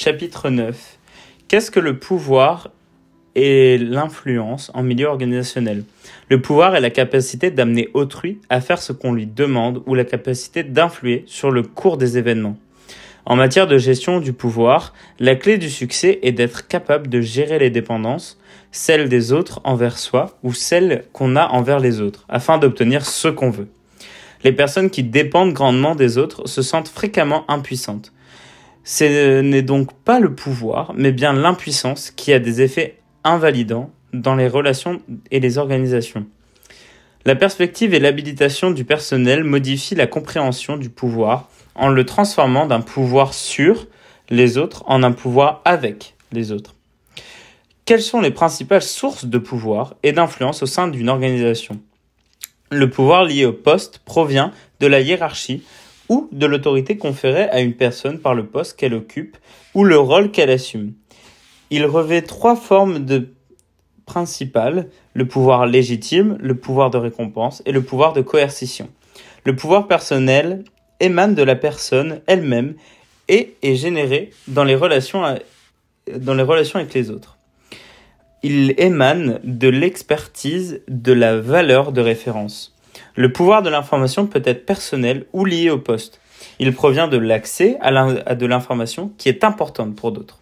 Chapitre 9. Qu'est-ce que le pouvoir et l'influence en milieu organisationnel? Le pouvoir est la capacité d'amener autrui à faire ce qu'on lui demande ou la capacité d'influer sur le cours des événements. En matière de gestion du pouvoir, la clé du succès est d'être capable de gérer les dépendances, celles des autres envers soi ou celles qu'on a envers les autres, afin d'obtenir ce qu'on veut. Les personnes qui dépendent grandement des autres se sentent fréquemment impuissantes. Ce n'est donc pas le pouvoir, mais bien l'impuissance qui a des effets invalidants dans les relations et les organisations. La perspective et l'habilitation du personnel modifient la compréhension du pouvoir en le transformant d'un pouvoir sur les autres en un pouvoir avec les autres. Quelles sont les principales sources de pouvoir et d'influence au sein d'une organisation? Le pouvoir lié au poste provient de la hiérarchie ou de l'autorité conférée à une personne par le poste qu'elle occupe ou le rôle qu'elle assume. Il revêt trois formes principales, le pouvoir légitime, le pouvoir de récompense et le pouvoir de coercition. Le pouvoir personnel émane de la personne elle-même et est généré dans les relations avec les autres. Il émane de l'expertise de la valeur de référence. Le pouvoir de l'information peut être personnel ou lié au poste. Il provient de l'accès à de l'information qui est importante pour d'autres.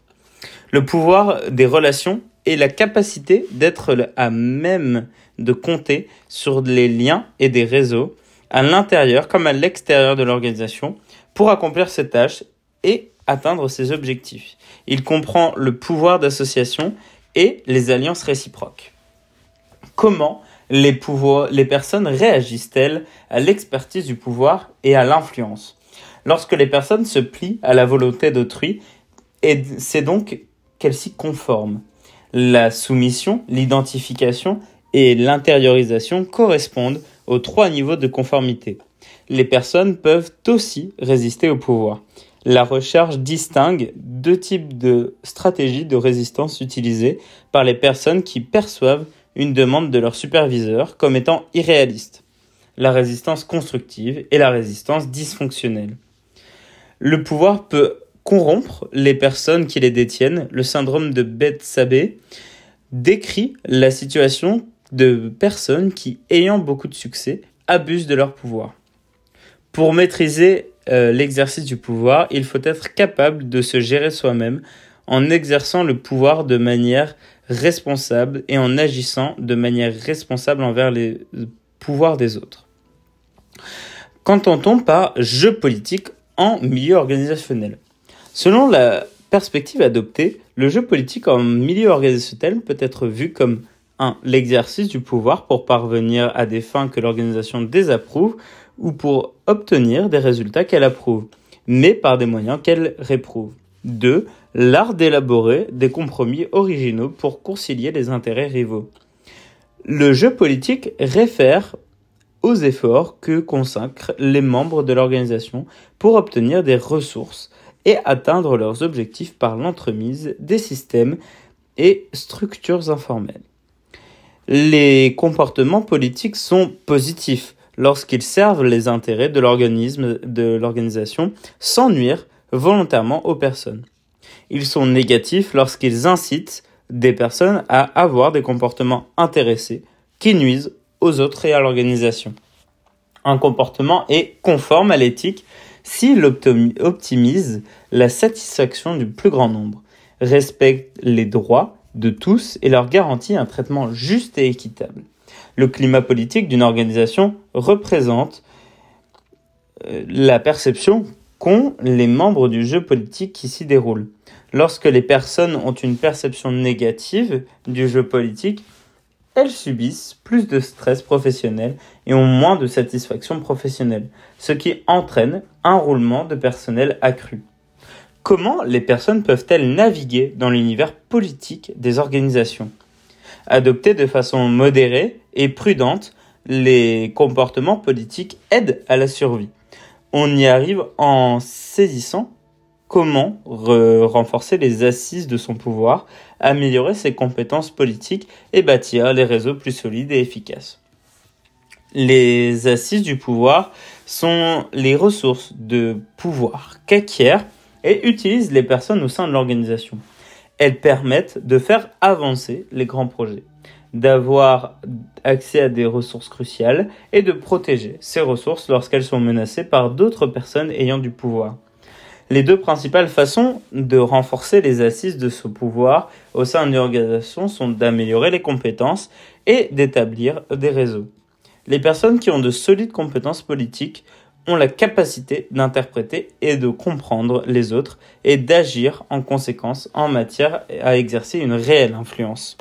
Le pouvoir des relations est la capacité d'être à même de compter sur les liens et des réseaux à l'intérieur comme à l'extérieur de l'organisation pour accomplir ses tâches et atteindre ses objectifs. Il comprend le pouvoir d'association et les alliances réciproques. Comment les, pouvoirs, les personnes réagissent-elles à l'expertise du pouvoir et à l'influence? Lorsque les personnes se plient à la volonté d'autrui, c'est donc qu'elles s'y conforment. La soumission, l'identification et l'intériorisation correspondent aux trois niveaux de conformité. Les personnes peuvent aussi résister au pouvoir. La recherche distingue deux types de stratégies de résistance utilisées par les personnes qui perçoivent une demande de leur superviseur comme étant irréaliste, la résistance constructive et la résistance dysfonctionnelle. Le pouvoir peut corrompre les personnes qui les détiennent. Le syndrome de Beth-Sabé décrit la situation de personnes qui, ayant beaucoup de succès, abusent de leur pouvoir. Pour maîtriser euh, l'exercice du pouvoir, il faut être capable de se gérer soi-même en exerçant le pouvoir de manière responsable et en agissant de manière responsable envers les pouvoirs des autres. Qu'entend-on par jeu politique en milieu organisationnel? Selon la perspective adoptée, le jeu politique en milieu organisationnel peut être vu comme 1. L'exercice du pouvoir pour parvenir à des fins que l'organisation désapprouve ou pour obtenir des résultats qu'elle approuve, mais par des moyens qu'elle réprouve. 2 l'art d'élaborer des compromis originaux pour concilier les intérêts rivaux. Le jeu politique réfère aux efforts que consacrent les membres de l'organisation pour obtenir des ressources et atteindre leurs objectifs par l'entremise des systèmes et structures informelles. Les comportements politiques sont positifs lorsqu'ils servent les intérêts de l'organisation sans nuire volontairement aux personnes. Ils sont négatifs lorsqu'ils incitent des personnes à avoir des comportements intéressés qui nuisent aux autres et à l'organisation. Un comportement est conforme à l'éthique s'il optimise la satisfaction du plus grand nombre, respecte les droits de tous et leur garantit un traitement juste et équitable. Le climat politique d'une organisation représente euh, la perception les membres du jeu politique qui s'y déroule. Lorsque les personnes ont une perception négative du jeu politique, elles subissent plus de stress professionnel et ont moins de satisfaction professionnelle, ce qui entraîne un roulement de personnel accru. Comment les personnes peuvent-elles naviguer dans l'univers politique des organisations? Adopter de façon modérée et prudente les comportements politiques aident à la survie. On y arrive en saisissant comment renforcer les assises de son pouvoir, améliorer ses compétences politiques et bâtir les réseaux plus solides et efficaces. Les assises du pouvoir sont les ressources de pouvoir qu'acquièrent et utilisent les personnes au sein de l'organisation. Elles permettent de faire avancer les grands projets, d'avoir accès à des ressources cruciales et de protéger ces ressources lorsqu'elles sont menacées par d'autres personnes ayant du pouvoir. Les deux principales façons de renforcer les assises de ce pouvoir au sein d'une organisation sont d'améliorer les compétences et d'établir des réseaux. Les personnes qui ont de solides compétences politiques ont la capacité d'interpréter et de comprendre les autres et d'agir en conséquence en matière à exercer une réelle influence.